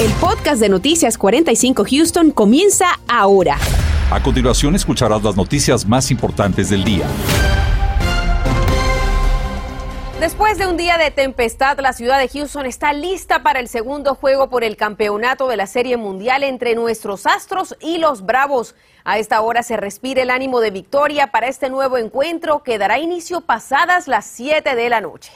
El podcast de Noticias 45 Houston comienza ahora. A continuación escucharás las noticias más importantes del día. Después de un día de tempestad, la ciudad de Houston está lista para el segundo juego por el campeonato de la Serie Mundial entre nuestros Astros y los Bravos. A esta hora se respira el ánimo de victoria para este nuevo encuentro que dará inicio pasadas las 7 de la noche.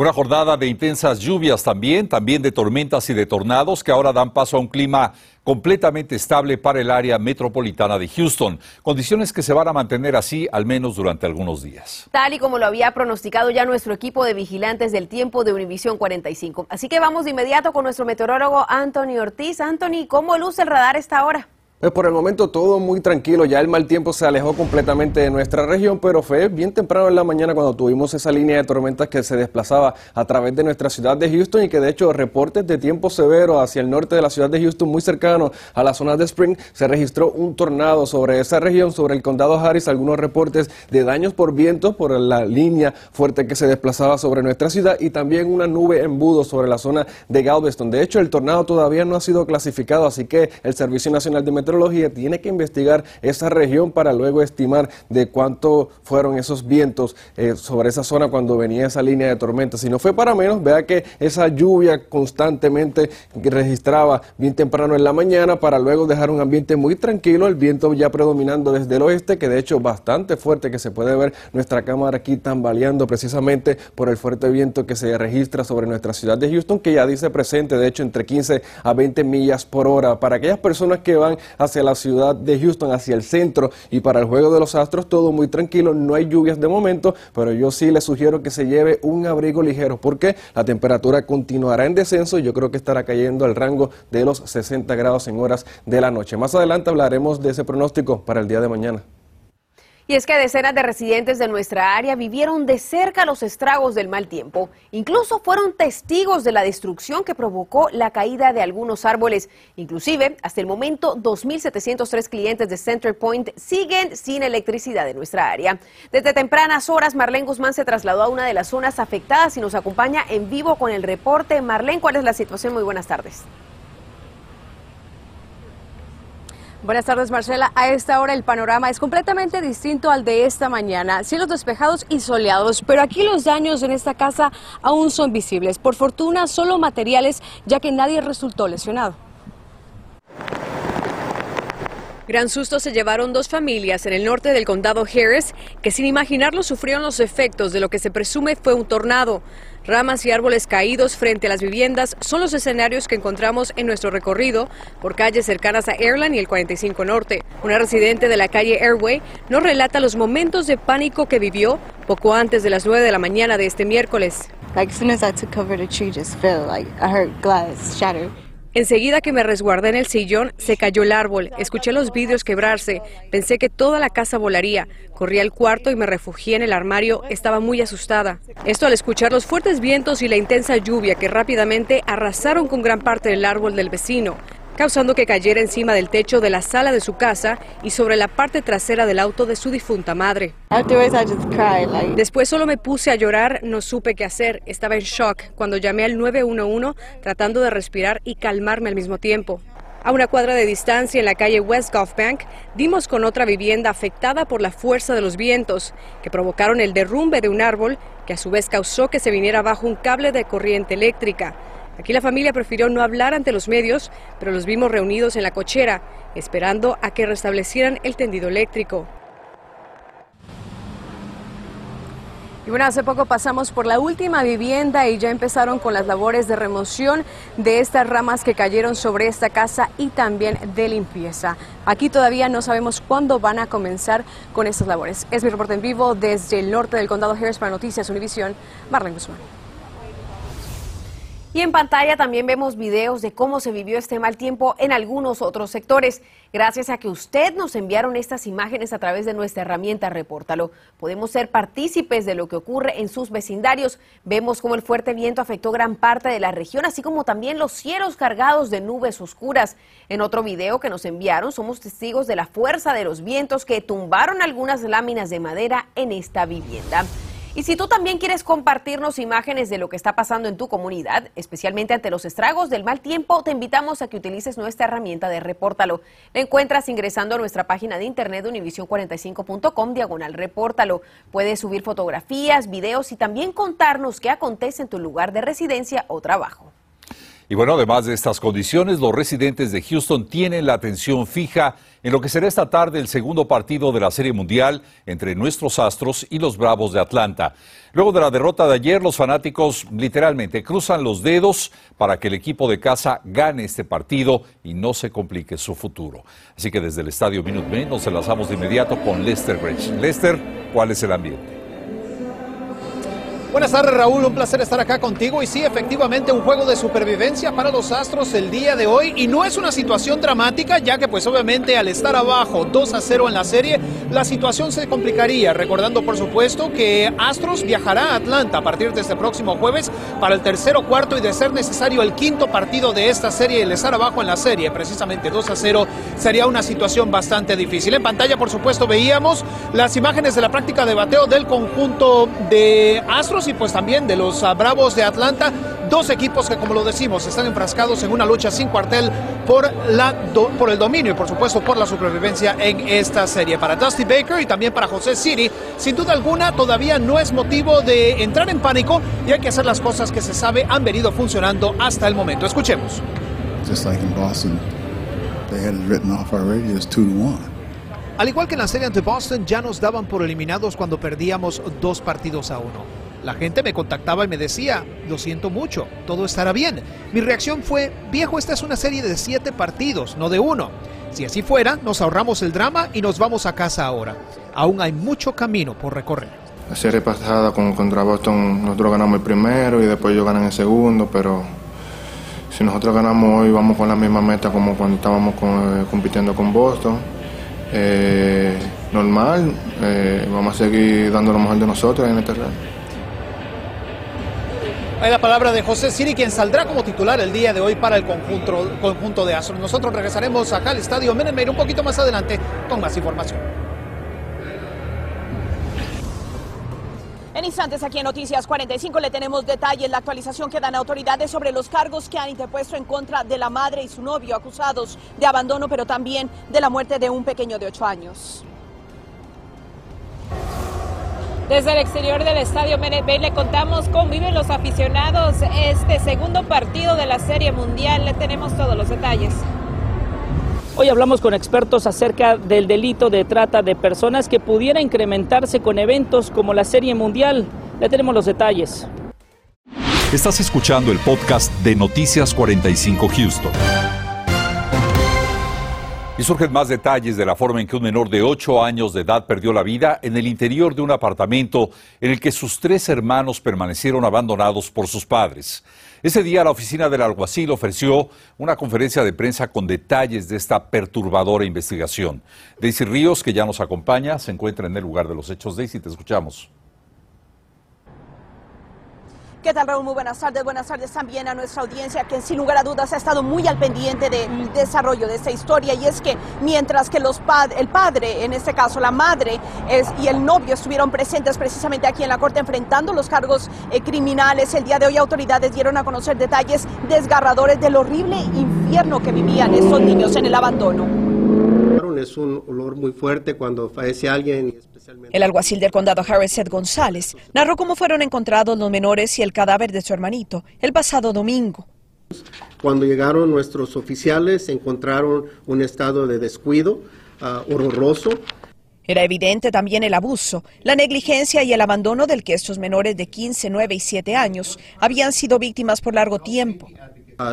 Una jornada de intensas lluvias también, también de tormentas y de tornados que ahora dan paso a un clima completamente estable para el área metropolitana de Houston. Condiciones que se van a mantener así al menos durante algunos días. Tal y como lo había pronosticado ya nuestro equipo de vigilantes del tiempo de Univisión 45. Así que vamos de inmediato con nuestro meteorólogo Anthony Ortiz. Anthony, ¿cómo luce el radar esta hora? Pues por el momento todo muy tranquilo, ya el mal tiempo se alejó completamente de nuestra región, pero fue bien temprano en la mañana cuando tuvimos esa línea de tormentas que se desplazaba a través de nuestra ciudad de Houston y que de hecho reportes de tiempo severo hacia el norte de la ciudad de Houston, muy cercano a la zona de Spring, se registró un tornado sobre esa región, sobre el condado Harris, algunos reportes de daños por viento por la línea fuerte que se desplazaba sobre nuestra ciudad y también una nube embudo sobre la zona de Galveston. De hecho, el tornado todavía no ha sido clasificado, así que el Servicio Nacional de Meteorología tiene que investigar esa región para luego estimar de cuánto fueron esos vientos eh, sobre esa zona cuando venía esa línea de tormenta. Si no fue para menos, vea que esa lluvia constantemente registraba bien temprano en la mañana para luego dejar un ambiente muy tranquilo, el viento ya predominando desde el oeste, que de hecho bastante fuerte, que se puede ver nuestra cámara aquí tambaleando precisamente por el fuerte viento que se registra sobre nuestra ciudad de Houston, que ya dice presente, de hecho, entre 15 a 20 millas por hora. Para aquellas personas que van hacia la ciudad de Houston, hacia el centro y para el juego de los Astros todo muy tranquilo, no hay lluvias de momento, pero yo sí le sugiero que se lleve un abrigo ligero porque la temperatura continuará en descenso y yo creo que estará cayendo al rango de los 60 grados en horas de la noche. Más adelante hablaremos de ese pronóstico para el día de mañana. Y es que decenas de residentes de nuestra área vivieron de cerca los estragos del mal tiempo. Incluso fueron testigos de la destrucción que provocó la caída de algunos árboles. Inclusive, hasta el momento, 2.703 clientes de Center Point siguen sin electricidad en nuestra área. Desde tempranas horas, Marlene Guzmán se trasladó a una de las zonas afectadas y nos acompaña en vivo con el reporte. Marlene, ¿cuál es la situación? Muy buenas tardes. Buenas tardes, Marcela. A esta hora el panorama es completamente distinto al de esta mañana. Cielos despejados y soleados, pero aquí los daños en esta casa aún son visibles. Por fortuna, solo materiales, ya que nadie resultó lesionado. Gran susto se llevaron dos familias en el norte del condado Harris que sin imaginarlo sufrieron los efectos de lo que se presume fue un tornado. Ramas y árboles caídos frente a las viviendas son los escenarios que encontramos en nuestro recorrido por calles cercanas a Airline y el 45 Norte. Una residente de la calle Airway nos relata los momentos de pánico que vivió poco antes de las 9 de la mañana de este miércoles. Enseguida que me resguardé en el sillón, se cayó el árbol, escuché los vidrios quebrarse, pensé que toda la casa volaría, corrí al cuarto y me refugié en el armario, estaba muy asustada. Esto al escuchar los fuertes vientos y la intensa lluvia que rápidamente arrasaron con gran parte del árbol del vecino causando que cayera encima del techo de la sala de su casa y sobre la parte trasera del auto de su difunta madre. Después solo me puse a llorar, no supe qué hacer, estaba en shock cuando llamé al 911 tratando de respirar y calmarme al mismo tiempo. A una cuadra de distancia en la calle West Gulf Bank, dimos con otra vivienda afectada por la fuerza de los vientos, que provocaron el derrumbe de un árbol, que a su vez causó que se viniera bajo un cable de corriente eléctrica. Aquí la familia prefirió no hablar ante los medios, pero los vimos reunidos en la cochera, esperando a que restablecieran el tendido eléctrico. Y bueno, hace poco pasamos por la última vivienda y ya empezaron con las labores de remoción de estas ramas que cayeron sobre esta casa y también de limpieza. Aquí todavía no sabemos cuándo van a comenzar con estas labores. Es mi reporte en vivo desde el norte del condado Harris para Noticias Univisión, Marlene Guzmán. Y en pantalla también vemos videos de cómo se vivió este mal tiempo en algunos otros sectores. Gracias a que usted nos enviaron estas imágenes a través de nuestra herramienta Repórtalo, podemos ser partícipes de lo que ocurre en sus vecindarios. Vemos cómo el fuerte viento afectó gran parte de la región, así como también los cielos cargados de nubes oscuras. En otro video que nos enviaron, somos testigos de la fuerza de los vientos que tumbaron algunas láminas de madera en esta vivienda. Y si tú también quieres compartirnos imágenes de lo que está pasando en tu comunidad, especialmente ante los estragos del mal tiempo, te invitamos a que utilices nuestra herramienta de Repórtalo. La encuentras ingresando a nuestra página de internet univision45.com diagonal Repórtalo. Puedes subir fotografías, videos y también contarnos qué acontece en tu lugar de residencia o trabajo. Y bueno, además de estas condiciones, los residentes de Houston tienen la atención fija en lo que será esta tarde el segundo partido de la Serie Mundial entre nuestros Astros y los Bravos de Atlanta. Luego de la derrota de ayer, los fanáticos literalmente cruzan los dedos para que el equipo de casa gane este partido y no se complique su futuro. Así que desde el Estadio Minute nos enlazamos de inmediato con Lester Bridge. Lester, ¿cuál es el ambiente? Buenas tardes Raúl, un placer estar acá contigo. Y sí, efectivamente un juego de supervivencia para los Astros el día de hoy. Y no es una situación dramática ya que pues obviamente al estar abajo 2 a 0 en la serie la situación se complicaría, recordando por supuesto que Astros viajará a Atlanta a partir de este próximo jueves para el tercero, cuarto y de ser necesario el quinto partido de esta serie el estar abajo en la serie, precisamente 2 a 0 sería una situación bastante difícil. En pantalla por supuesto veíamos las imágenes de la práctica de bateo del conjunto de Astros y pues también de los ah, Bravos de Atlanta, dos equipos que como lo decimos están enfrascados en una lucha sin cuartel por, la por el dominio y por supuesto por la supervivencia en esta serie. Para Dusty Baker y también para José City, sin duda alguna todavía no es motivo de entrar en pánico y hay que hacer las cosas que se sabe han venido funcionando hasta el momento. Escuchemos. Just like in Boston, they had it written off already as two to one. Al igual que en la serie ante Boston, ya nos daban por eliminados cuando perdíamos dos partidos a uno. La gente me contactaba y me decía, lo siento mucho, todo estará bien. Mi reacción fue, viejo, esta es una serie de siete partidos, no de uno. Si así fuera, nos ahorramos el drama y nos vamos a casa ahora. Aún hay mucho camino por recorrer. La serie pasada con, contra Boston, nosotros ganamos el primero y después ellos ganan el segundo, pero si nosotros ganamos hoy, vamos con la misma meta como cuando estábamos eh, compitiendo con Boston. Eh, normal, eh, vamos a seguir dando lo mejor de nosotros en este terreno. Hay la palabra de José Siri, quien saldrá como titular el día de hoy para el conjunto, conjunto de Astros. Nosotros regresaremos acá al estadio Menemeir un poquito más adelante con más información. En instantes aquí en Noticias 45 le tenemos detalles, la actualización que dan autoridades sobre los cargos que han interpuesto en contra de la madre y su novio acusados de abandono, pero también de la muerte de un pequeño de 8 años. Desde el exterior del estadio Bay le contamos cómo viven los aficionados este segundo partido de la Serie Mundial. Le tenemos todos los detalles. Hoy hablamos con expertos acerca del delito de trata de personas que pudiera incrementarse con eventos como la Serie Mundial. Le tenemos los detalles. Estás escuchando el podcast de Noticias 45 Houston. Y surgen más detalles de la forma en que un menor de 8 años de edad perdió la vida en el interior de un apartamento en el que sus tres hermanos permanecieron abandonados por sus padres. Ese día la oficina del alguacil ofreció una conferencia de prensa con detalles de esta perturbadora investigación. Daisy Ríos, que ya nos acompaña, se encuentra en el lugar de los hechos. Daisy, te escuchamos. ¿Qué tal, Raúl? Muy buenas tardes. Buenas tardes también a nuestra audiencia, que sin lugar a dudas ha estado muy al pendiente del desarrollo de esta historia. Y es que mientras que el padre, en este caso la madre y el novio estuvieron presentes precisamente aquí en la corte enfrentando los cargos eh, criminales, el día de hoy autoridades dieron a conocer detalles desgarradores del horrible infierno que vivían estos niños en el abandono. Es un olor muy fuerte cuando fallece alguien. El alguacil del condado Harris Seth González narró cómo fueron encontrados los menores y el cadáver de su hermanito el pasado domingo. Cuando llegaron nuestros oficiales encontraron un estado de descuido ah, horroroso. Era evidente también el abuso, la negligencia y el abandono del que estos menores de 15, 9 y 7 años habían sido víctimas por largo tiempo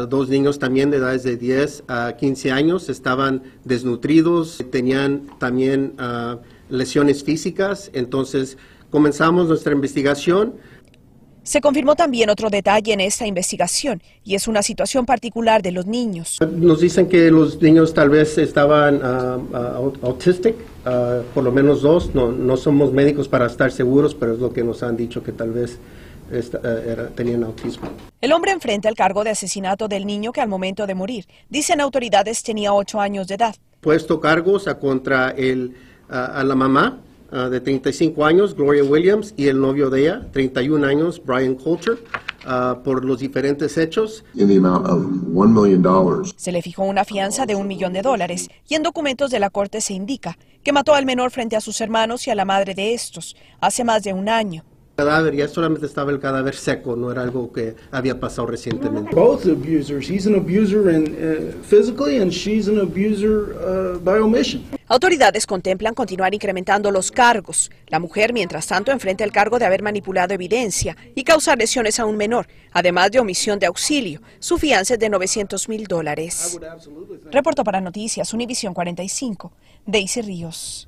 dos niños también de edades de 10 a 15 años estaban desnutridos, tenían también ah, lesiones físicas, entonces comenzamos nuestra investigación. Se confirmó también otro detalle en esta investigación y es una situación particular de los niños. Nos dicen que los niños tal vez estaban uh, autistic, por lo menos dos. No, no somos médicos para estar seguros, pero es lo que nos han dicho que tal vez eh, tenían autismo. El hombre enfrenta el cargo de asesinato del niño que al momento de morir, dicen autoridades, tenía ocho años de edad. Puesto cargos a contra el, a, la mamá ah, de 35 años, Gloria Williams, y el novio de ella, 31 años, Brian Coulter, ah, por los diferentes hechos. in the amount of $1 million. Se le fijó una fianza de un millón de dólares y en documentos de la corte se indica que mató al menor frente a sus hermanos y a la madre de estos hace más de un año. El cadáver ya solamente estaba el cadáver seco, no era algo que había pasado recientemente. both abusers. He's an abuser in, uh, physically, and she's an abuser uh, by omission. Autoridades contemplan continuar incrementando los cargos. La mujer, mientras tanto, enfrenta el cargo de haber manipulado evidencia y causar lesiones a un menor, además de omisión de auxilio. Su fianza es de 900 mil dólares. Reporto para Noticias Univisión 45, Daisy Ríos.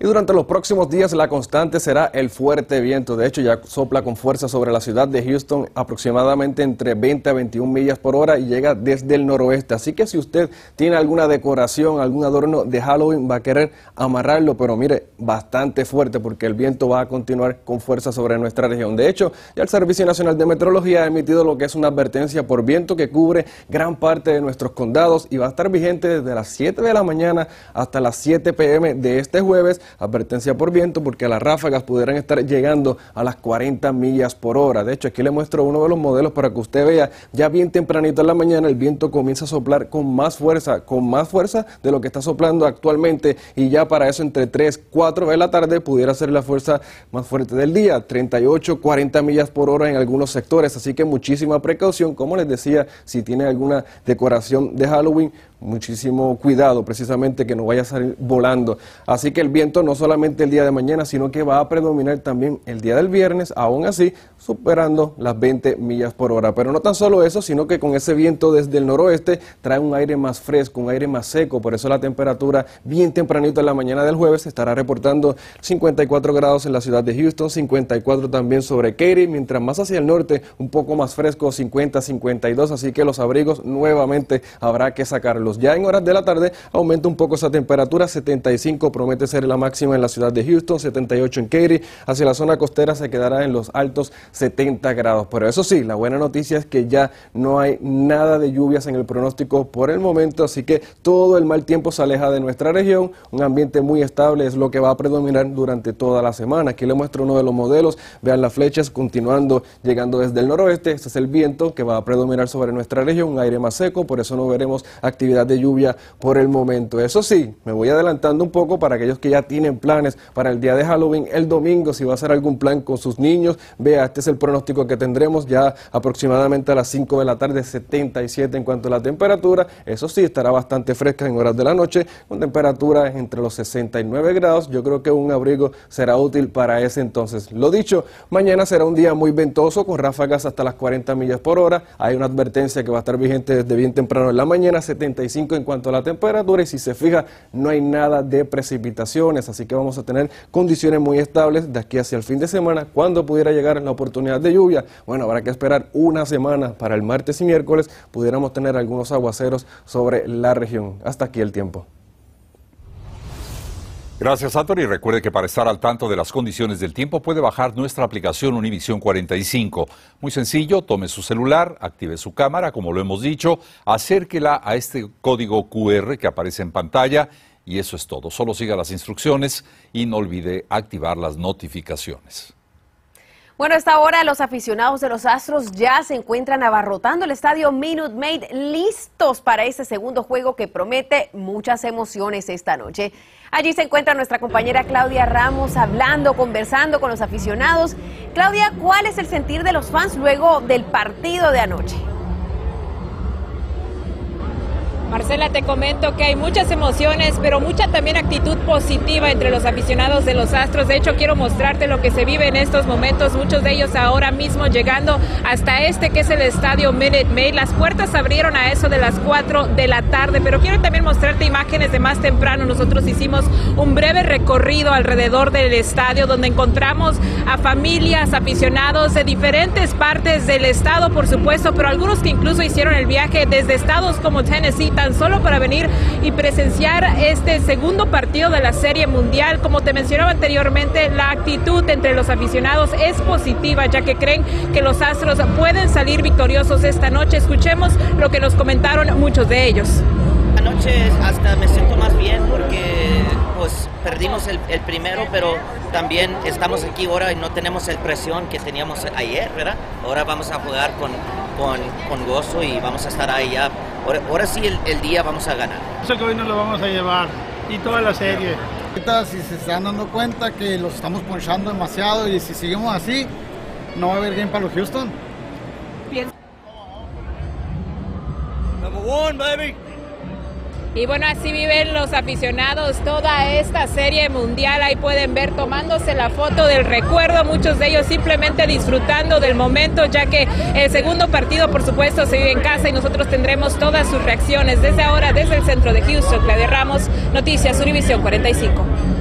Y durante los próximos días la constante será el fuerte viento. De hecho, ya sopla con fuerza sobre la ciudad de Houston aproximadamente entre 20 a 21 millas por hora y llega desde el noroeste. Así que si usted tiene alguna decoración, algún adorno de Halloween, va a querer amarrarlo, pero mire, bastante fuerte porque el viento va a continuar con fuerza sobre nuestra región. De hecho, ya el Servicio Nacional de Meteorología ha emitido lo que es una advertencia por viento que cubre gran parte de nuestros condados y va a estar vigente desde las 7 de la mañana hasta las 7 pm de este jueves advertencia por viento porque las ráfagas pudieran estar llegando a las 40 millas por hora. De hecho, aquí le muestro uno de los modelos para que usted vea, ya bien tempranito en la mañana el viento comienza a soplar con más fuerza, con más fuerza de lo que está soplando actualmente. Y ya para eso entre 3, 4 de la tarde pudiera ser la fuerza más fuerte del día, 38, 40 millas por hora en algunos sectores, así que muchísima precaución, como les decía, si tiene alguna decoración de Halloween, muchísimo cuidado precisamente que no vaya a salir volando. Así que el viento no solamente el día de mañana, sino que va a predominar también el día del viernes, aún así superando las 20 millas por hora. Pero no tan solo eso, sino que con ese viento desde el noroeste trae un aire más fresco, un aire más seco, por eso la temperatura bien tempranito en la mañana del jueves estará reportando 54 grados en la ciudad de Houston, 54 también sobre Katy, mientras más hacia el norte un poco más fresco, 50, 52, así que los abrigos nuevamente habrá que sacarlos. Ya en horas de la tarde aumenta un poco esa temperatura, 75 promete ser la máxima en la ciudad de Houston, 78 en Katy, hacia la zona costera se quedará en los altos 70 grados. Pero eso sí, la buena noticia es que ya no hay nada de lluvias en el pronóstico por el momento, así que todo el mal tiempo se aleja de nuestra región. Un ambiente muy estable es lo que va a predominar durante toda la semana. Aquí le muestro uno de los modelos. Vean las flechas continuando, llegando desde el noroeste. Este es el viento que va a predominar sobre nuestra región, un aire más seco, por eso no veremos actividad de lluvia por el momento. Eso sí, me voy adelantando un poco para aquellos que ya tienen planes para el día de Halloween, el domingo, si va a hacer algún plan con sus niños, vea, este es el pronóstico que tendremos ya aproximadamente a las 5 de la tarde, 77 en cuanto a la temperatura. Eso sí, estará bastante fresca en horas de la noche, con temperaturas entre los 69 grados. Yo creo que un abrigo será útil para ese entonces. Lo dicho, mañana será un día muy ventoso, con ráfagas hasta las 40 millas por hora. Hay una advertencia que va a estar vigente desde bien temprano en la mañana, 75 en cuanto a la temperatura. Y si se fija, no hay nada de precipitaciones, así que vamos a tener condiciones muy estables de aquí hacia el fin de semana. cuando pudiera llegar la oportunidad de lluvia? Bueno, habrá que esperar una semana para el martes y miércoles. Pudiéramos tener algunos aguaceros sobre la región. Hasta aquí el tiempo. Gracias, Anthony. Recuerde que para estar al tanto de las condiciones del tiempo puede bajar nuestra aplicación Univisión 45. Muy sencillo, tome su celular, active su cámara, como lo hemos dicho, acérquela a este código QR que aparece en pantalla y eso es todo. Solo siga las instrucciones y no olvide activar las notificaciones. Bueno, a esta hora los aficionados de los Astros ya se encuentran abarrotando el estadio Minute Maid, listos para este segundo juego que promete muchas emociones esta noche. Allí se encuentra nuestra compañera Claudia Ramos hablando, conversando con los aficionados. Claudia, ¿cuál es el sentir de los fans luego del partido de anoche? Marcela, te comento que hay muchas emociones, pero mucha también actitud positiva entre los aficionados de los Astros. De hecho, quiero mostrarte lo que se vive en estos momentos. Muchos de ellos ahora mismo llegando hasta este que es el estadio Minute Maid. Las puertas se abrieron a eso de las 4 de la tarde, pero quiero también mostrarte imágenes de más temprano. Nosotros hicimos un breve recorrido alrededor del estadio donde encontramos a familias, aficionados de diferentes partes del estado, por supuesto, pero algunos que incluso hicieron el viaje desde estados como Tennessee, tan solo para venir y presenciar este segundo partido de la Serie Mundial. Como te mencionaba anteriormente, la actitud entre los aficionados es positiva, ya que creen que los Astros pueden salir victoriosos esta noche. Escuchemos lo que nos comentaron muchos de ellos. noche hasta me siento más bien porque perdimos el, primero, pero también estamos aquí ahora y no tenemos el presión que teníamos ayer, ¿verdad? Ahora vamos a jugar con, con, gozo y vamos a estar ahí ya. Ahora, sí el, día vamos a ganar. Eso que hoy nos lo vamos a llevar y toda la serie. Si se están dando cuenta que los estamos ponchando demasiado y si seguimos así, no va a haber game para los Houston. Number one, baby. Y bueno, así viven los aficionados toda esta serie mundial. Ahí pueden ver tomándose la foto del recuerdo, muchos de ellos simplemente disfrutando del momento, ya que el segundo partido, por supuesto, se vive en casa y nosotros tendremos todas sus reacciones desde ahora, desde el centro de Houston. Claudia Ramos, Noticias Univisión 45.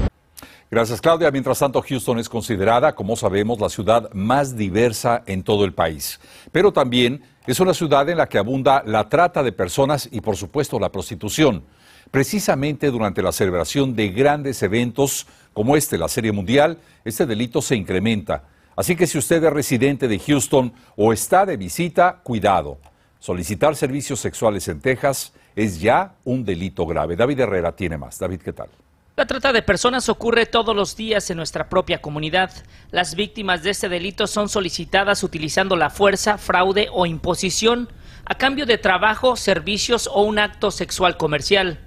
Gracias, Claudia. Mientras tanto, Houston es considerada, como sabemos, la ciudad más diversa en todo el país. Pero también es una ciudad en la que abunda la trata de personas y, por supuesto, la prostitución. Precisamente durante la celebración de grandes eventos como este, la Serie Mundial, este delito se incrementa. Así que si usted es residente de Houston o está de visita, cuidado. Solicitar servicios sexuales en Texas es ya un delito grave. David Herrera tiene más. David, ¿qué tal? La trata de personas ocurre todos los días en nuestra propia comunidad. Las víctimas de este delito son solicitadas utilizando la fuerza, fraude o imposición a cambio de trabajo, servicios o un acto sexual comercial.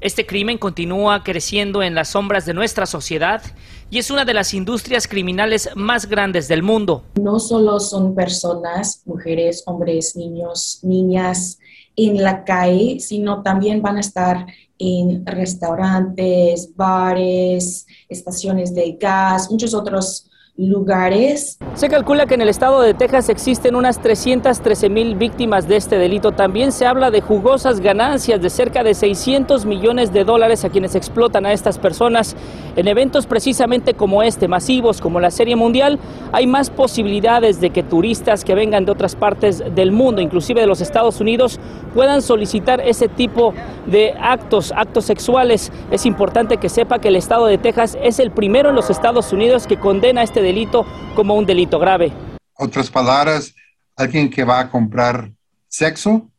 Este crimen continúa creciendo en las sombras de nuestra sociedad y es una de las industrias criminales más grandes del mundo. No solo son personas, mujeres, hombres, niños, niñas en la calle, sino también van a estar en restaurantes, bares, estaciones de gas, muchos otros lugares. Se calcula que en el estado de Texas existen unas 313 mil víctimas de este delito. También se habla de jugosas ganancias de cerca de 600 millones de dólares a quienes explotan a estas personas. En eventos precisamente como este, masivos como la Serie Mundial, hay más posibilidades de que turistas que vengan de otras partes del mundo, inclusive de los Estados Unidos, puedan solicitar ese tipo de actos, actos sexuales. Es importante que sepa que el estado de Texas es el primero en los Estados Unidos que condena este delito como un delito grave. Otras palabras, alguien que va a comprar sexo,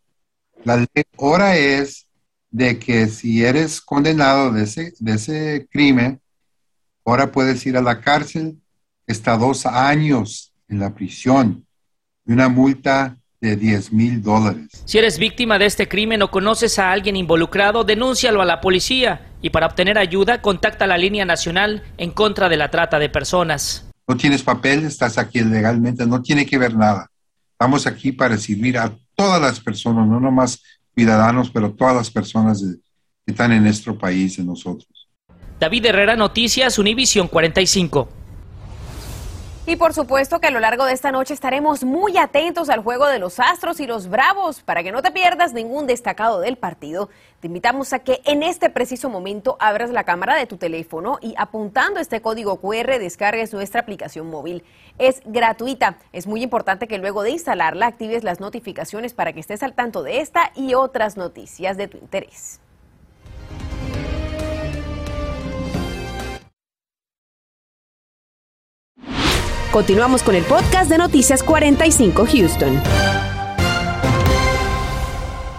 la ley ahora es de que si eres condenado de ese, de ese crimen, ahora puedes ir a la cárcel hasta dos años en la prisión y una multa de 10 mil dólares. Si eres víctima de este crimen o conoces a alguien involucrado, denúncialo a la policía y para obtener ayuda contacta la línea nacional en contra de la trata de personas no tienes papel, estás aquí legalmente, no tiene que ver nada. Estamos aquí para servir a todas las personas, no nomás ciudadanos, pero todas las personas que están en nuestro país, en nosotros. David Herrera, Noticias, Univisión 45. Y por supuesto que a lo largo de esta noche estaremos muy atentos al juego de los Astros y los Bravos para que no te pierdas ningún destacado del partido. Te invitamos a que en este preciso momento abras la cámara de tu teléfono y apuntando este código QR descargues nuestra aplicación móvil. Es gratuita. Es muy importante que luego de instalarla actives las notificaciones para que estés al tanto de esta y otras noticias de tu interés. Continuamos con el podcast de Noticias 45 Houston.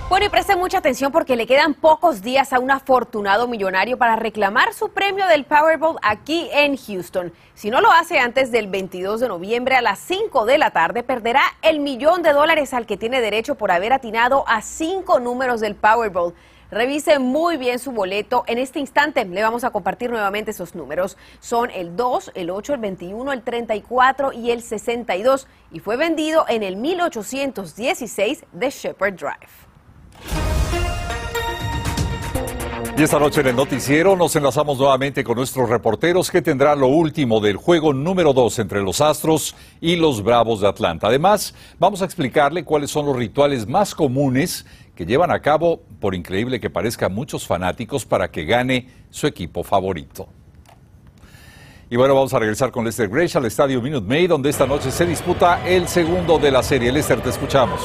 Bueno, y preste mucha atención porque le quedan pocos días a un afortunado millonario para reclamar su premio del Powerball aquí en Houston. Si no lo hace antes del 22 de noviembre a las 5 de la tarde, perderá el millón de dólares al que tiene derecho por haber atinado a cinco números del Powerball. Revise muy bien su boleto. En este instante le vamos a compartir nuevamente esos números. Son el 2, el 8, el 21, el 34 y el 62 y fue vendido en el 1816 de Shepherd Drive. Y esta noche en el noticiero nos enlazamos nuevamente con nuestros reporteros que tendrán lo último del juego número 2 entre los Astros y los Bravos de Atlanta. Además, vamos a explicarle cuáles son los rituales más comunes que llevan a cabo, por increíble que parezca, muchos fanáticos para que gane su equipo favorito. Y bueno, vamos a regresar con Lester Grace al estadio Minute Maid, donde esta noche se disputa el segundo de la serie. Lester, te escuchamos.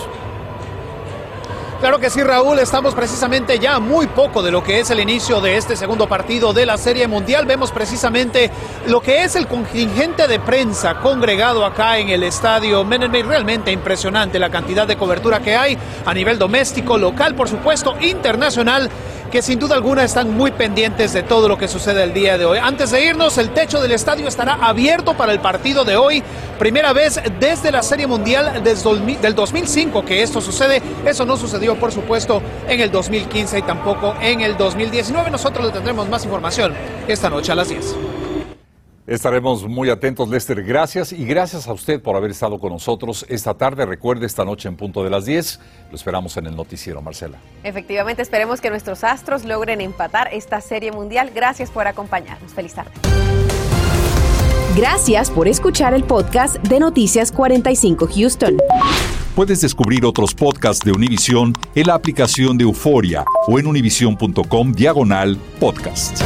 Claro que sí, Raúl, estamos precisamente ya muy poco de lo que es el inicio de este segundo partido de la Serie Mundial. Vemos precisamente lo que es el contingente de prensa congregado acá en el estadio Menenme. Realmente impresionante la cantidad de cobertura que hay a nivel doméstico, local, por supuesto, internacional que sin duda alguna están muy pendientes de todo lo que sucede el día de hoy. Antes de irnos, el techo del estadio estará abierto para el partido de hoy. Primera vez desde la Serie Mundial del 2005 que esto sucede. Eso no sucedió, por supuesto, en el 2015 y tampoco en el 2019. Nosotros le tendremos más información esta noche a las 10. Estaremos muy atentos, Lester. Gracias y gracias a usted por haber estado con nosotros esta tarde. Recuerde, esta noche en punto de las 10. Lo esperamos en el noticiero, Marcela. Efectivamente, esperemos que nuestros astros logren empatar esta serie mundial. Gracias por acompañarnos. Feliz tarde. Gracias por escuchar el podcast de Noticias 45 Houston. Puedes descubrir otros podcasts de Univision en la aplicación de Euforia o en univision.com diagonal podcast.